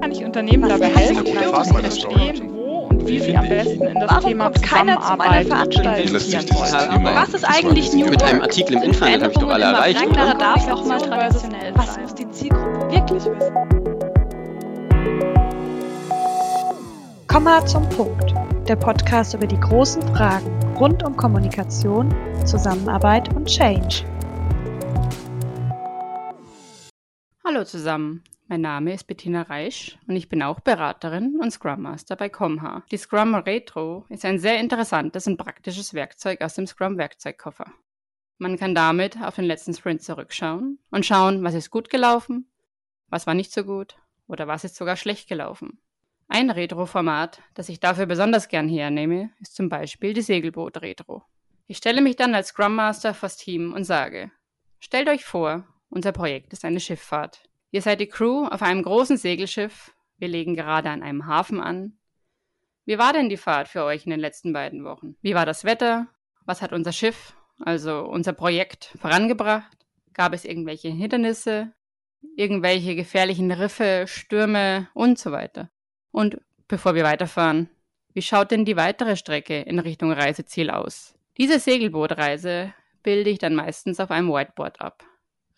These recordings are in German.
Kann ich Unternehmen dabei helfen, zu verstehen, wo und wie sie am besten in das Warum Thema kommt keiner zu meiner Zusammenarbeit Veranstaltung? investieren wollen? Was ist eigentlich New Mit einem Artikel im Internet habe ich doch alle erreicht, oder? darf auch mal traditionell Was sein. muss die Zielgruppe wirklich wissen? Komma zum Punkt. Der Podcast über die großen Fragen rund um Kommunikation, Zusammenarbeit und Change. Hallo zusammen, mein Name ist Bettina Reisch und ich bin auch Beraterin und Scrum Master bei Comha. Die Scrum Retro ist ein sehr interessantes und praktisches Werkzeug aus dem Scrum Werkzeugkoffer. Man kann damit auf den letzten Sprint zurückschauen und schauen, was ist gut gelaufen, was war nicht so gut oder was ist sogar schlecht gelaufen. Ein Retro-Format, das ich dafür besonders gern hernehme, ist zum Beispiel die Segelboot-Retro. Ich stelle mich dann als Scrum Master vors Team und sage, stellt euch vor, unser Projekt ist eine Schifffahrt. Ihr seid die Crew auf einem großen Segelschiff. Wir legen gerade an einem Hafen an. Wie war denn die Fahrt für euch in den letzten beiden Wochen? Wie war das Wetter? Was hat unser Schiff, also unser Projekt, vorangebracht? Gab es irgendwelche Hindernisse? Irgendwelche gefährlichen Riffe, Stürme und so weiter? Und bevor wir weiterfahren, wie schaut denn die weitere Strecke in Richtung Reiseziel aus? Diese Segelbootreise bilde ich dann meistens auf einem Whiteboard ab.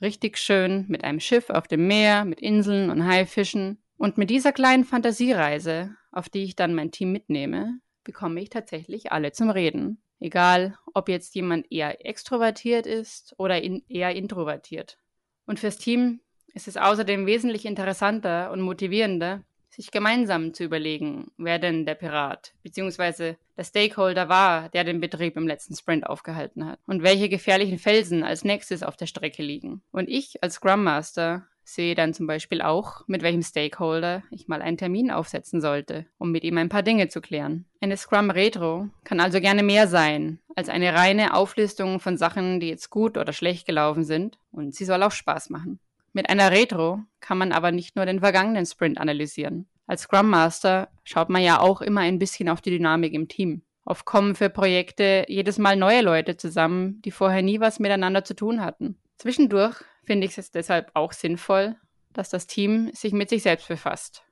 Richtig schön mit einem Schiff auf dem Meer, mit Inseln und Haifischen. Und mit dieser kleinen Fantasiereise, auf die ich dann mein Team mitnehme, bekomme ich tatsächlich alle zum Reden. Egal, ob jetzt jemand eher extrovertiert ist oder in eher introvertiert. Und fürs Team ist es außerdem wesentlich interessanter und motivierender, sich gemeinsam zu überlegen, wer denn der Pirat bzw. der Stakeholder war, der den Betrieb im letzten Sprint aufgehalten hat und welche gefährlichen Felsen als nächstes auf der Strecke liegen. Und ich als Scrum Master sehe dann zum Beispiel auch, mit welchem Stakeholder ich mal einen Termin aufsetzen sollte, um mit ihm ein paar Dinge zu klären. Eine Scrum Retro kann also gerne mehr sein als eine reine Auflistung von Sachen, die jetzt gut oder schlecht gelaufen sind und sie soll auch Spaß machen. Mit einer Retro kann man aber nicht nur den vergangenen Sprint analysieren. Als Scrum Master schaut man ja auch immer ein bisschen auf die Dynamik im Team. Oft kommen für Projekte jedes Mal neue Leute zusammen, die vorher nie was miteinander zu tun hatten. Zwischendurch finde ich es deshalb auch sinnvoll, dass das Team sich mit sich selbst befasst.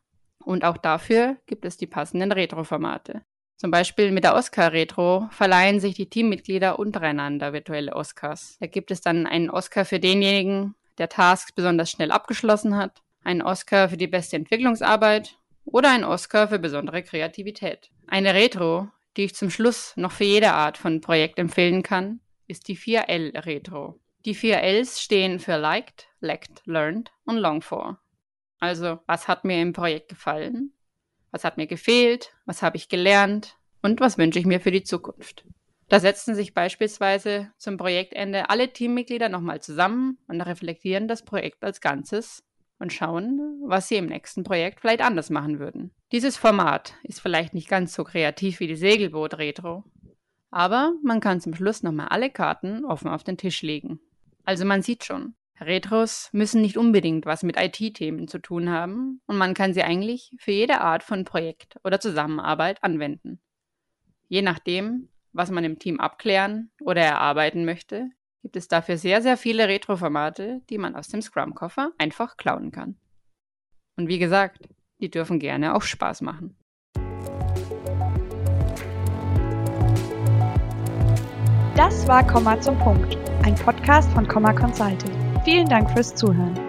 Und auch dafür gibt es die passenden Retro-Formate. Zum Beispiel mit der Oscar-Retro verleihen sich die Teammitglieder untereinander virtuelle Oscars. Da gibt es dann einen Oscar für denjenigen, der Tasks besonders schnell abgeschlossen hat, einen Oscar für die beste Entwicklungsarbeit oder einen Oscar für besondere Kreativität. Eine Retro, die ich zum Schluss noch für jede Art von Projekt empfehlen kann, ist die 4L Retro. Die 4 Ls stehen für Liked, Lacked, Learned und Long for. Also, was hat mir im Projekt gefallen? Was hat mir gefehlt? Was habe ich gelernt? Und was wünsche ich mir für die Zukunft? Da setzen sich beispielsweise zum Projektende alle Teammitglieder nochmal zusammen und reflektieren das Projekt als Ganzes und schauen, was sie im nächsten Projekt vielleicht anders machen würden. Dieses Format ist vielleicht nicht ganz so kreativ wie die Segelboot-Retro, aber man kann zum Schluss nochmal alle Karten offen auf den Tisch legen. Also man sieht schon, Retros müssen nicht unbedingt was mit IT-Themen zu tun haben und man kann sie eigentlich für jede Art von Projekt oder Zusammenarbeit anwenden. Je nachdem, was man im Team abklären oder erarbeiten möchte, gibt es dafür sehr, sehr viele Retro-Formate, die man aus dem Scrum-Koffer einfach klauen kann. Und wie gesagt, die dürfen gerne auch Spaß machen. Das war Komma zum Punkt, ein Podcast von Komma Consulting. Vielen Dank fürs Zuhören.